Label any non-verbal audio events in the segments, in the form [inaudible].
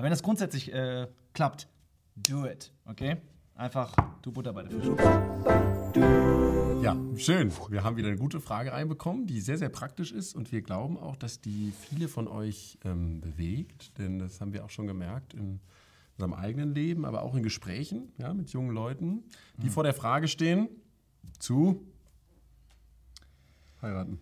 Aber wenn das grundsätzlich äh, klappt, do it, okay? Einfach, du Butter bei der Fische. Ja, schön. Wir haben wieder eine gute Frage reinbekommen, die sehr, sehr praktisch ist und wir glauben auch, dass die viele von euch ähm, bewegt, denn das haben wir auch schon gemerkt in unserem eigenen Leben, aber auch in Gesprächen ja, mit jungen Leuten, die mhm. vor der Frage stehen, zu heiraten.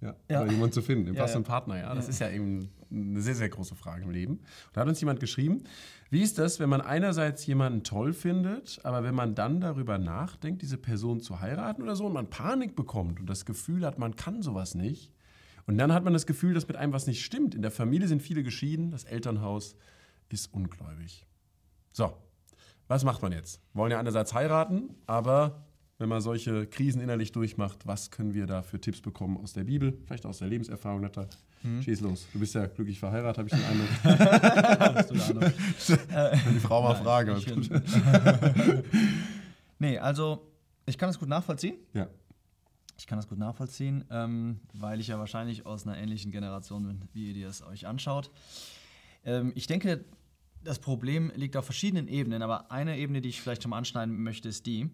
Ja, ja. Jemanden zu finden, den ja, passenden ja. Partner. Ja, das ja. ist ja eben eine sehr, sehr große Frage im Leben. Und da hat uns jemand geschrieben, wie ist das, wenn man einerseits jemanden toll findet, aber wenn man dann darüber nachdenkt, diese Person zu heiraten oder so und man Panik bekommt und das Gefühl hat, man kann sowas nicht. Und dann hat man das Gefühl, dass mit einem was nicht stimmt. In der Familie sind viele geschieden, das Elternhaus ist ungläubig. So, was macht man jetzt? Wollen ja einerseits heiraten, aber wenn man solche Krisen innerlich durchmacht, was können wir da für Tipps bekommen aus der Bibel, vielleicht aus der Lebenserfahrung, Natter? Hm. Schieß los. Du bist ja glücklich verheiratet, habe ich den Eindruck. [laughs] [laughs] Wenn die Frau mal frage. [laughs] nee, also ich kann das gut nachvollziehen. Ja. Ich kann das gut nachvollziehen, ähm, weil ich ja wahrscheinlich aus einer ähnlichen Generation bin, wie ihr es euch anschaut. Ähm, ich denke, das Problem liegt auf verschiedenen Ebenen, aber eine Ebene, die ich vielleicht schon mal anschneiden möchte, ist die,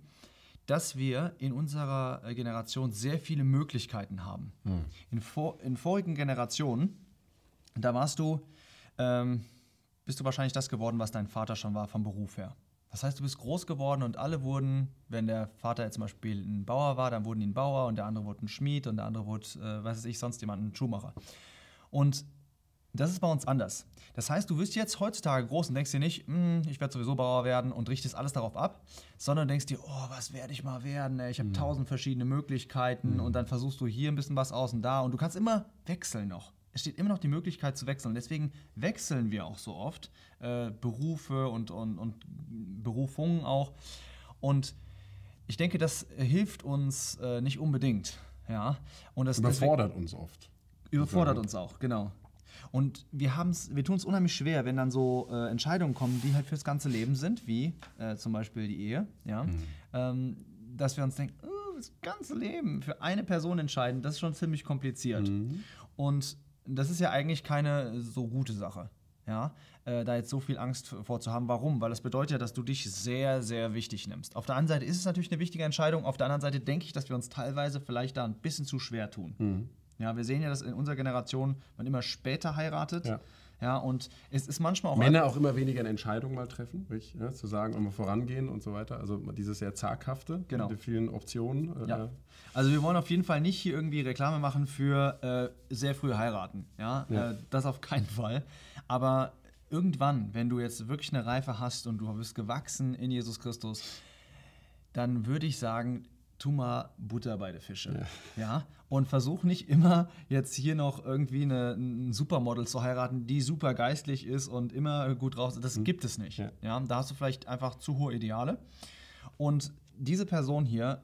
dass wir in unserer äh, Generation sehr viele Möglichkeiten haben. Mhm. In, vor, in vorigen Generationen, da warst du, ähm, bist du wahrscheinlich das geworden, was dein Vater schon war vom Beruf her. Das heißt, du bist groß geworden und alle wurden, wenn der Vater jetzt zum Beispiel ein Bauer war, dann wurden die ein Bauer und der andere wurde ein Schmied und der andere wurde, äh, weiß ich, sonst jemand ein Schuhmacher. Und das ist bei uns anders. Das heißt, du wirst jetzt heutzutage groß und denkst dir nicht, hm, ich werde sowieso Bauer werden und richtest alles darauf ab, sondern denkst dir, oh, was werde ich mal werden? Ich habe mhm. tausend verschiedene Möglichkeiten mhm. und dann versuchst du hier ein bisschen was aus und da und du kannst immer wechseln noch. Es steht immer noch die Möglichkeit zu wechseln. Deswegen wechseln wir auch so oft äh, Berufe und, und, und Berufungen auch. Und ich denke, das hilft uns äh, nicht unbedingt. Ja? Und das überfordert deswegen, uns oft. Überfordert uns auch, genau. Und wir, wir tun es unheimlich schwer, wenn dann so äh, Entscheidungen kommen, die halt fürs ganze Leben sind, wie äh, zum Beispiel die Ehe, ja, mhm. ähm, dass wir uns denken, oh, das ganze Leben für eine Person entscheiden, das ist schon ziemlich kompliziert. Mhm. Und das ist ja eigentlich keine so gute Sache. Ja, äh, da jetzt so viel Angst vorzuhaben. Warum? Weil das bedeutet ja, dass du dich sehr, sehr wichtig nimmst. Auf der einen Seite ist es natürlich eine wichtige Entscheidung, auf der anderen Seite denke ich, dass wir uns teilweise vielleicht da ein bisschen zu schwer tun. Mhm. Ja, wir sehen ja, dass in unserer Generation man immer später heiratet. Ja. Ja, und es ist manchmal auch. Männer auch immer weniger eine Entscheidung mal treffen, richtig, ja, zu sagen, immer vorangehen und so weiter. Also dieses sehr zaghafte genau. mit vielen Optionen. Äh, ja. Also wir wollen auf jeden Fall nicht hier irgendwie Reklame machen für äh, sehr früh heiraten. Ja, ja. Äh, das auf keinen Fall. Aber irgendwann, wenn du jetzt wirklich eine Reife hast und du bist gewachsen in Jesus Christus, dann würde ich sagen, tu mal Butter bei den Fische. Ja. ja? Und versuch nicht immer jetzt hier noch irgendwie eine, ein Supermodel zu heiraten, die super geistlich ist und immer gut raus. Das mhm. gibt es nicht. Ja. ja. Da hast du vielleicht einfach zu hohe Ideale. Und diese Person hier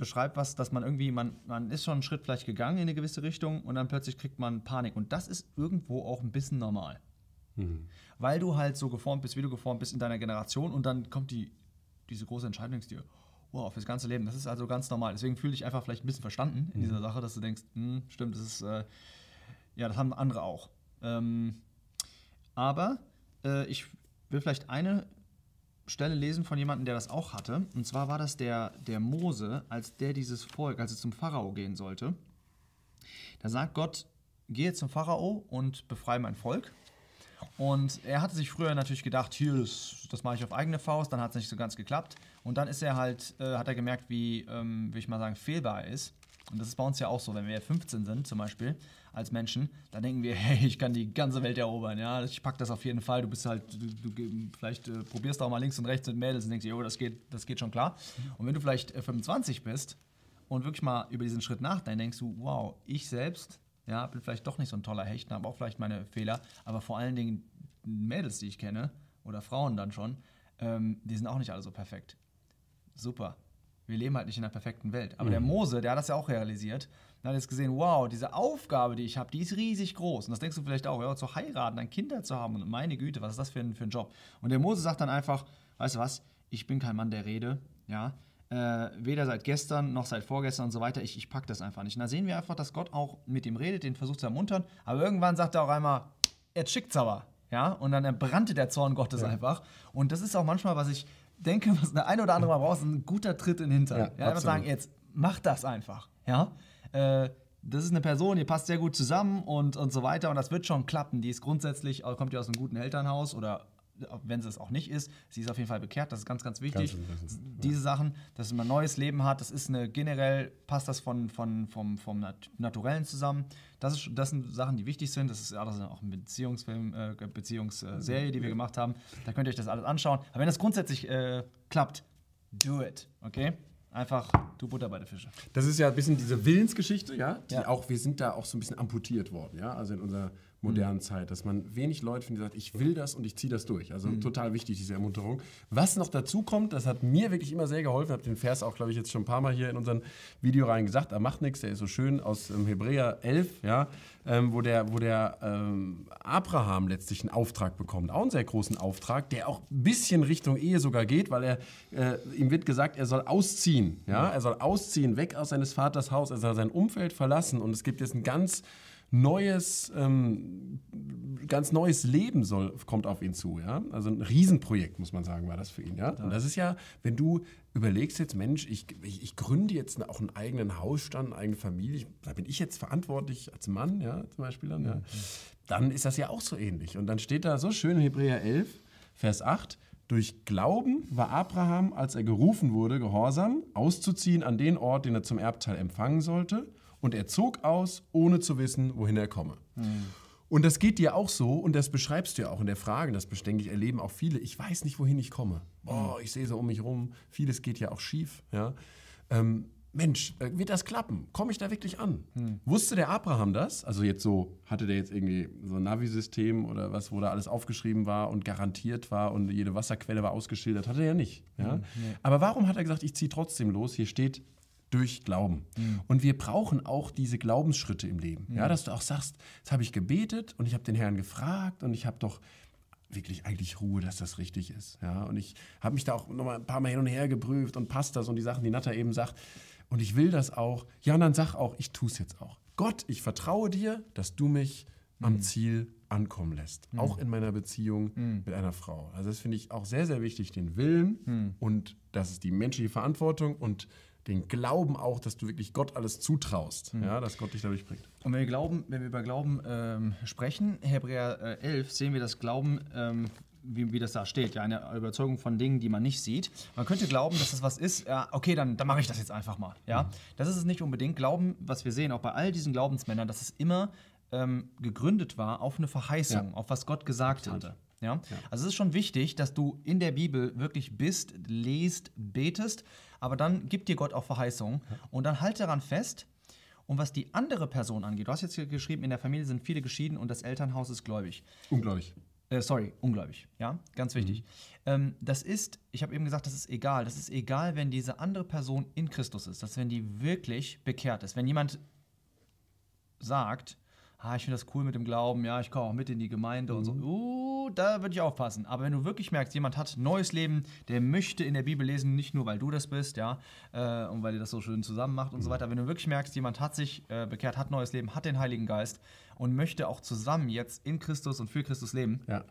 beschreibt was, dass man irgendwie, man, man ist schon einen Schritt vielleicht gegangen in eine gewisse Richtung und dann plötzlich kriegt man Panik. Und das ist irgendwo auch ein bisschen normal. Mhm. Weil du halt so geformt bist, wie du geformt bist in deiner Generation und dann kommt die, diese große Entscheidung, dir, wow, fürs ganze Leben. Das ist also ganz normal. Deswegen fühle ich einfach vielleicht ein bisschen verstanden in mhm. dieser Sache, dass du denkst, hm, stimmt, das ist, äh, ja, das haben andere auch. Ähm, aber äh, ich will vielleicht eine Stelle lesen von jemandem, der das auch hatte. Und zwar war das der, der Mose, als der dieses Volk, als es zum Pharao gehen sollte. Da sagt Gott, gehe zum Pharao und befreie mein Volk. Und er hatte sich früher natürlich gedacht, hier, das, das mache ich auf eigene Faust, dann hat es nicht so ganz geklappt. Und dann ist er halt, äh, hat er gemerkt, wie, ähm, will ich mal sagen, fehlbar er ist. Und das ist bei uns ja auch so, wenn wir 15 sind zum Beispiel als Menschen, dann denken wir, [laughs] hey, ich kann die ganze Welt erobern, ja, ich pack das auf jeden Fall. Du bist halt, du, du vielleicht äh, probierst auch mal links und rechts mit Mädels und denkst, jo, das geht, das geht schon klar. Und wenn du vielleicht äh, 25 bist und wirklich mal über diesen Schritt nachdenkst, denkst du, wow, ich selbst ja, bin vielleicht doch nicht so ein toller Hecht, habe auch vielleicht meine Fehler, aber vor allen Dingen Mädels, die ich kenne, oder Frauen dann schon, ähm, die sind auch nicht alle so perfekt. Super. Wir leben halt nicht in einer perfekten Welt. Aber mhm. der Mose, der hat das ja auch realisiert. Der hat jetzt gesehen, wow, diese Aufgabe, die ich habe, die ist riesig groß. Und das denkst du vielleicht auch, ja, zu heiraten, dann Kinder zu haben. Und meine Güte, was ist das für ein, für ein Job? Und der Mose sagt dann einfach, weißt du was, ich bin kein Mann der Rede, ja. Äh, weder seit gestern noch seit vorgestern und so weiter. Ich, ich packe das einfach nicht. Und da sehen wir einfach, dass Gott auch mit ihm redet, den versucht zu ermuntern. Aber irgendwann sagt er auch einmal, jetzt schickt's aber. Ja, und dann brannte der Zorn Gottes ja. einfach. Und das ist auch manchmal, was ich denke, was der eine oder andere mal braucht, ein guter Tritt in den Hintern. Ja, ja einfach sagen, jetzt mach das einfach, ja. Äh, das ist eine Person, ihr passt sehr gut zusammen und, und so weiter und das wird schon klappen. Die ist grundsätzlich, kommt ja aus einem guten Elternhaus oder wenn sie es auch nicht ist, sie ist auf jeden Fall bekehrt, das ist ganz, ganz wichtig. Ganz Diese ja. Sachen, dass man ein neues Leben hat, das ist eine generell, passt das von, von, vom, vom Naturellen zusammen. Das, ist, das sind Sachen, die wichtig sind. Das ist alles auch ein Beziehungsfilm, äh, Beziehungsserie, die wir gemacht haben. Da könnt ihr euch das alles anschauen. Aber wenn das grundsätzlich äh, klappt, do it, okay? Einfach du Butter bei der Fische. Das ist ja ein bisschen diese Willensgeschichte, ja? Die ja. Auch, wir sind da auch so ein bisschen amputiert worden, ja? Also in unserer modernen mhm. Zeit, dass man wenig Leute findet, die sagen, ich will das und ich ziehe das durch. Also mhm. total wichtig, diese Ermunterung. Was noch dazu kommt, das hat mir wirklich immer sehr geholfen, Ich habe den Vers auch, glaube ich, jetzt schon ein paar Mal hier in unserem Video rein gesagt, er macht nichts, der ist so schön aus ähm, Hebräer 11, ja, ähm, wo der, wo der ähm, Abraham letztlich einen Auftrag bekommt, auch einen sehr großen Auftrag, der auch ein bisschen Richtung Ehe sogar geht, weil er, äh, ihm wird gesagt, er soll ausziehen, ja, er soll ausziehen, weg aus seines Vaters Haus, er soll sein Umfeld verlassen und es gibt jetzt ein ganz neues, ähm, ganz neues Leben soll, kommt auf ihn zu. Ja? Also ein Riesenprojekt, muss man sagen, war das für ihn. Ja? Und das ist ja, wenn du überlegst jetzt, Mensch, ich, ich, ich gründe jetzt auch einen eigenen Hausstand, eine eigene Familie, da bin ich jetzt verantwortlich als Mann, ja, zum Beispiel dann, ja, mhm. dann ist das ja auch so ähnlich. Und dann steht da so schön in Hebräer 11, Vers 8, durch Glauben war Abraham, als er gerufen wurde, gehorsam, auszuziehen an den Ort, den er zum Erbteil empfangen sollte und er zog aus, ohne zu wissen, wohin er komme. Mhm. Und das geht dir auch so und das beschreibst du ja auch in der Frage, das denke ich, erleben auch viele. Ich weiß nicht, wohin ich komme. Boah, ich sehe so um mich rum, vieles geht ja auch schief. Ja? Ähm, Mensch, äh, wird das klappen? Komme ich da wirklich an? Hm. Wusste der Abraham das? Also jetzt so, hatte der jetzt irgendwie so ein Navi-System oder was, wo da alles aufgeschrieben war und garantiert war und jede Wasserquelle war ausgeschildert? Hatte er ja nicht. Ja? Hm, nee. Aber warum hat er gesagt, ich ziehe trotzdem los? Hier steht, durch Glauben. Mhm. Und wir brauchen auch diese Glaubensschritte im Leben. Mhm. Ja, dass du auch sagst, jetzt habe ich gebetet und ich habe den Herrn gefragt und ich habe doch wirklich eigentlich Ruhe, dass das richtig ist. Ja, und ich habe mich da auch noch mal ein paar Mal hin und her geprüft und passt das und die Sachen, die Natter eben sagt. Und ich will das auch. Ja, und dann sag auch, ich tue es jetzt auch. Gott, ich vertraue dir, dass du mich mhm. am Ziel ankommen lässt. Mhm. Auch in meiner Beziehung mhm. mit einer Frau. Also das finde ich auch sehr, sehr wichtig, den Willen mhm. und das ist die menschliche Verantwortung und den Glauben auch, dass du wirklich Gott alles zutraust, mhm. ja, dass Gott dich dadurch bringt. Und wenn wir, glauben, wenn wir über Glauben ähm, sprechen, Hebräer äh, 11, sehen wir das Glauben, ähm, wie, wie, das da steht, ja, eine Überzeugung von Dingen, die man nicht sieht. Man könnte glauben, dass das was ist, ja, okay, dann, dann mache ich das jetzt einfach mal. Ja? Mhm. Das ist es nicht unbedingt. Glauben, was wir sehen, auch bei all diesen Glaubensmännern, dass es immer ähm, gegründet war auf eine Verheißung, ja. auf was Gott gesagt Absolut. hatte. Ja? ja? Also es ist schon wichtig, dass du in der Bibel wirklich bist, lest, betest aber dann gibt dir Gott auch Verheißungen und dann halt daran fest. Und was die andere Person angeht, du hast jetzt hier geschrieben, in der Familie sind viele geschieden und das Elternhaus ist gläubig. Ungläubig. Äh, sorry, ungläubig. Ja, ganz wichtig. Mhm. Ähm, das ist, ich habe eben gesagt, das ist egal. Das ist egal, wenn diese andere Person in Christus ist. Das wenn die wirklich bekehrt ist. Wenn jemand sagt, ah, ich finde das cool mit dem Glauben, ja, ich komme auch mit in die Gemeinde mhm. und so. Mhm. Da würde ich aufpassen. Aber wenn du wirklich merkst, jemand hat neues Leben, der möchte in der Bibel lesen, nicht nur, weil du das bist, ja, äh, und weil ihr das so schön zusammen macht und mhm. so weiter. Wenn du wirklich merkst, jemand hat sich äh, bekehrt, hat neues Leben, hat den Heiligen Geist und möchte auch zusammen jetzt in Christus und für Christus leben, ja.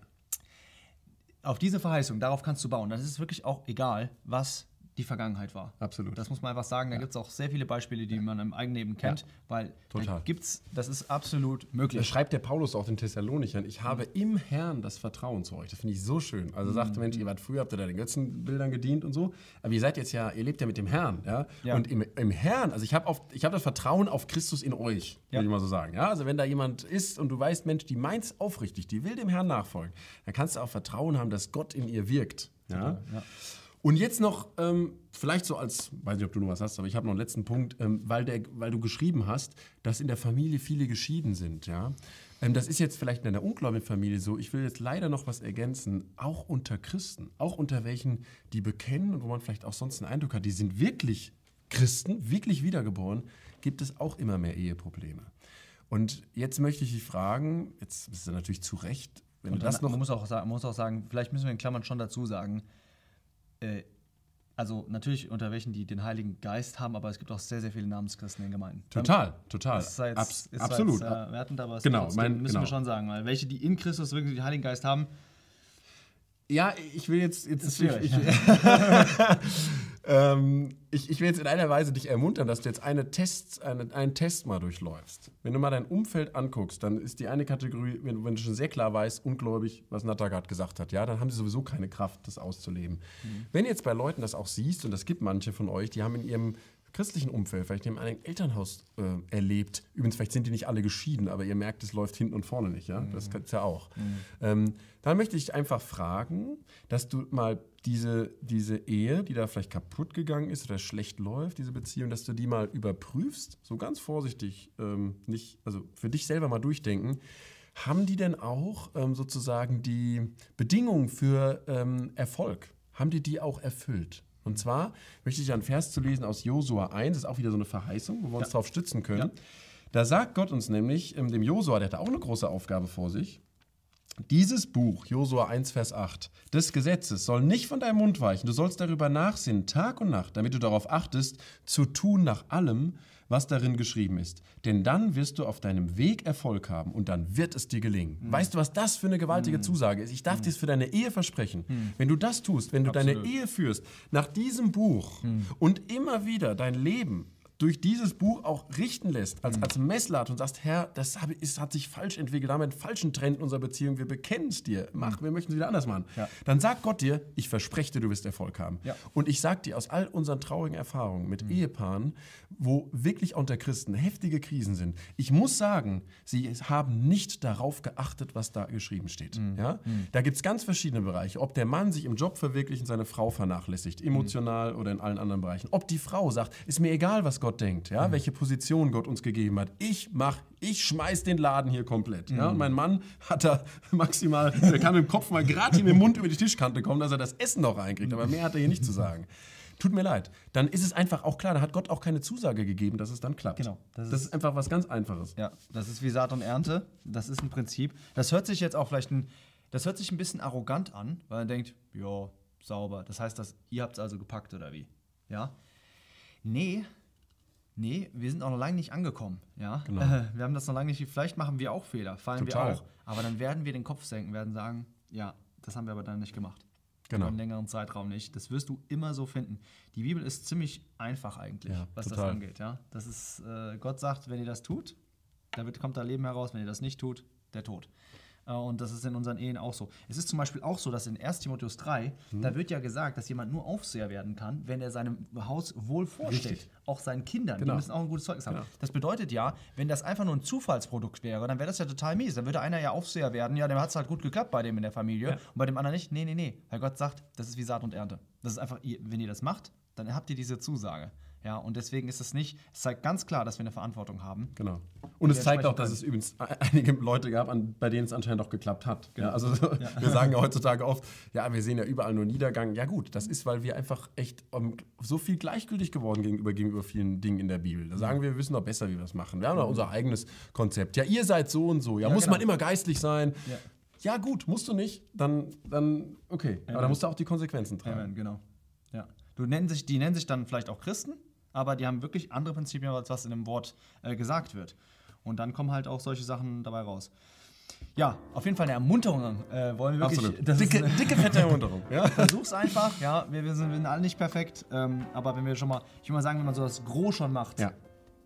auf diese Verheißung, darauf kannst du bauen. Dann ist es wirklich auch egal, was die Vergangenheit war. Absolut. Das muss man einfach sagen. Da ja. gibt es auch sehr viele Beispiele, die man im Eigenleben kennt, ja. weil Total. gibt's, das ist absolut möglich. Da schreibt der Paulus auch den Thessalonichern, ich habe mhm. im Herrn das Vertrauen zu euch. Das finde ich so schön. Also mhm. sagte, Mensch, ihr wart früher, habt ihr da den Götzenbildern gedient und so, aber ihr seid jetzt ja, ihr lebt ja mit dem Herrn. Ja? ja. Und im, im Herrn, also ich habe hab das Vertrauen auf Christus in euch, würde ich mal so sagen. Ja? Also wenn da jemand ist und du weißt, Mensch, die meint's aufrichtig, die will dem Herrn nachfolgen, dann kannst du auch Vertrauen haben, dass Gott in ihr wirkt. Ja? ja. Und jetzt noch, ähm, vielleicht so als, weiß nicht, ob du noch was hast, aber ich habe noch einen letzten Punkt, ähm, weil, der, weil du geschrieben hast, dass in der Familie viele geschieden sind. Ja? Ähm, das ist jetzt vielleicht in einer ungläubigen Familie so. Ich will jetzt leider noch was ergänzen, auch unter Christen, auch unter welchen, die bekennen und wo man vielleicht auch sonst einen Eindruck hat, die sind wirklich Christen, wirklich wiedergeboren, gibt es auch immer mehr Eheprobleme. Und jetzt möchte ich dich fragen, jetzt ist es natürlich zu Recht, wenn und du das noch. Man muss, auch sagen, man muss auch sagen, vielleicht müssen wir in Klammern schon dazu sagen, äh, also natürlich unter welchen, die den Heiligen Geist haben, aber es gibt auch sehr, sehr viele Namenschristen in Gemeinden. Total, total. Ist jetzt, Abs ist absolut. Jetzt, äh, wertend, aber es Genau, trotzdem mein- müssen genau. wir schon sagen, weil welche, die in Christus wirklich den Heiligen Geist haben, Ja, ich will jetzt, jetzt ist schwierig. Ich, [laughs] ähm, ich, ich will jetzt in einer Weise dich ermuntern, dass du jetzt eine Test, eine, einen Test mal durchläufst. Wenn du mal dein Umfeld anguckst, dann ist die eine Kategorie, wenn, wenn du schon sehr klar weißt, ungläubig, was Natter gerade gesagt hat, ja, dann haben sie sowieso keine Kraft, das auszuleben. Wenn du jetzt bei Leuten das auch siehst, und das gibt manche von euch, die haben in ihrem christlichen Umfeld, vielleicht in einem Elternhaus äh, erlebt. Übrigens, vielleicht sind die nicht alle geschieden, aber ihr merkt, es läuft hinten und vorne nicht. Ja? Das gibt's ja auch. Ähm, dann möchte ich einfach fragen, dass du mal diese, diese Ehe, die da vielleicht kaputt gegangen ist oder schlecht läuft, diese Beziehung, dass du die mal überprüfst, so ganz vorsichtig, ähm, nicht, also für dich selber mal durchdenken. Haben die denn auch ähm, sozusagen die Bedingungen für ähm, Erfolg? Haben die die auch erfüllt? Und zwar möchte ich einen Vers zu lesen aus Josua 1, das ist auch wieder so eine Verheißung, wo wir uns darauf stützen können. Ja. Da sagt Gott uns nämlich, ähm, dem Josua, der hatte auch eine große Aufgabe vor sich, dieses Buch, Josua 1, Vers 8, des Gesetzes soll nicht von deinem Mund weichen. Du sollst darüber nachsinnen, Tag und Nacht, damit du darauf achtest, zu tun nach allem, was darin geschrieben ist. Denn dann wirst du auf deinem Weg Erfolg haben und dann wird es dir gelingen. Weißt du, was das für eine gewaltige Zusage ist? Ich darf dir es für deine Ehe versprechen. Wenn du das tust, wenn du deine Absolut. Ehe führst, nach diesem Buch und immer wieder dein Leben durch dieses Buch auch richten lässt, als, als Messlatte und sagst, Herr, das habe, ist, hat sich falsch entwickelt, haben wir einen falschen Trend in unserer Beziehung, wir bekennen es dir, mach, wir möchten es wieder anders machen. Ja. Dann sagt Gott dir, ich verspreche dir, du wirst Erfolg haben. Ja. Und ich sage dir aus all unseren traurigen Erfahrungen mit Ehepaaren, wo wirklich unter Christen heftige Krisen sind, ich muss sagen, sie haben nicht darauf geachtet, was da geschrieben steht. Ja? Da gibt es ganz verschiedene Bereiche. Ob der Mann sich im Job verwirklicht und seine Frau vernachlässigt, emotional oder in allen anderen Bereichen. Ob die Frau sagt, ist mir egal, was Gott denkt, ja? welche Position Gott uns gegeben hat. Ich mach, ich schmeiß den Laden hier komplett. Ja? Und mein Mann hat da [laughs] maximal, der kann mit dem Kopf mal gerade hier mit dem Mund über die Tischkante kommen, dass er das Essen noch reinkriegt. Aber mehr hat er hier nicht zu sagen. Tut mir leid. Dann ist es einfach auch klar, da hat Gott auch keine Zusage gegeben, dass es dann klappt. Genau. Das Das ist, ist- einfach was ganz Einfaches. Ja, das ist wie Saat und Ernte. Das ist ein Prinzip. Das hört sich jetzt auch vielleicht ein, das hört sich ein bisschen arrogant an, weil man denkt, ja, sauber. Das heißt, dass ihr habt es also gepackt oder wie? Ja? Nee. Nee, wir sind auch noch lange nicht angekommen. Ja? Genau. Äh, [laughs] wir haben das noch lange nicht. Vielleicht machen wir auch Fehler, fallen Total. wir auch. Aber dann werden wir den Kopf senken, werden sagen, ja, das haben wir aber dann nicht gemacht. Genau. Einen längeren Zeitraum nicht. Das wirst du immer so finden. Die Bibel ist ziemlich einfach eigentlich, Ja, was total. das angeht. Ja? Das ist, äh, Gott sagt, wenn ihr das tut, da wird, kommt da Leben heraus. Wenn ihr das nicht tut, der Tod. Äh, und das ist in unseren Ehen auch so. Es ist zum Beispiel auch so, dass in 1 Timotheus 3, Mhm. da wird ja gesagt, dass jemand nur Aufseher werden kann, wenn er seinem Haus wohl vorsteht. Richtig. Auch seinen Kindern. Genau. Die müssen auch ein gutes Zeugnis haben. Genau. Das bedeutet ja, wenn das einfach nur ein Zufallsprodukt wäre, dann wäre das ja total mies. Dann würde einer ja Aufseher werden. Ja, dann hat es halt gut geklappt bei dem in der Familie. Und bei dem anderen nicht. Nee, nee, nee. Weil Gott sagt, das ist wie Saat und Ernte. Das ist einfach, wenn ihr das macht, dann habt ihr diese Zusage. Ja, und deswegen ist es nicht, es zeigt ganz klar, dass wir eine Verantwortung haben. Genau. Und es zeigt auch, dass es übrigens einige Leute gab, an, bei denen es anscheinend auch geklappt hat. Genau. Ja, also [laughs] wir sagen ja heutzutage oft, ja, wir sehen ja überall nur Niedergang. Ja gut, das ist, weil wir einfach echt ähm, so viel gleichgültig geworden gegenüber, gegenüber vielen Dingen in der Bibel. Da sagen wir, wir wissen doch besser, wie wir das machen. Wir haben doch unser eigenes Konzept. Ja, ihr seid so und so. Ja, Ja, muss genau. man immer geistlich sein? Ja. Ja gut, musst du nicht. Dann, dann okay. Aber da musst du auch die Konsequenzen tragen. Amen, genau. Ja. Du nennen sich, die nennen sich dann vielleicht auch Christen, aber die haben wirklich andere Prinzipien, als was in dem Wort äh, gesagt wird. Und dann kommen halt auch solche Sachen dabei raus. Ja, auf jeden Fall eine Ermunterung äh, wollen wir wirklich. Absolut. Das ist Dicke, eine- dicke, fette Ermunterung. [laughs] Ja? Versuch's einfach, ja. Wir, wir, sind, wir sind alle nicht perfekt, ähm, aber wenn wir schon mal, ich will mal sagen, wenn man so das Gros schon macht, Ja.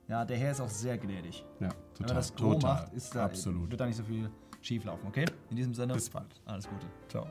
ja, der Herr ist auch sehr gnädig. Ja, Wenn total. man das Gros total. macht, ist da, Absolut. wird da nicht so viel schief laufen, okay? In diesem Sinne, Bis bald. alles Gute. Ciao.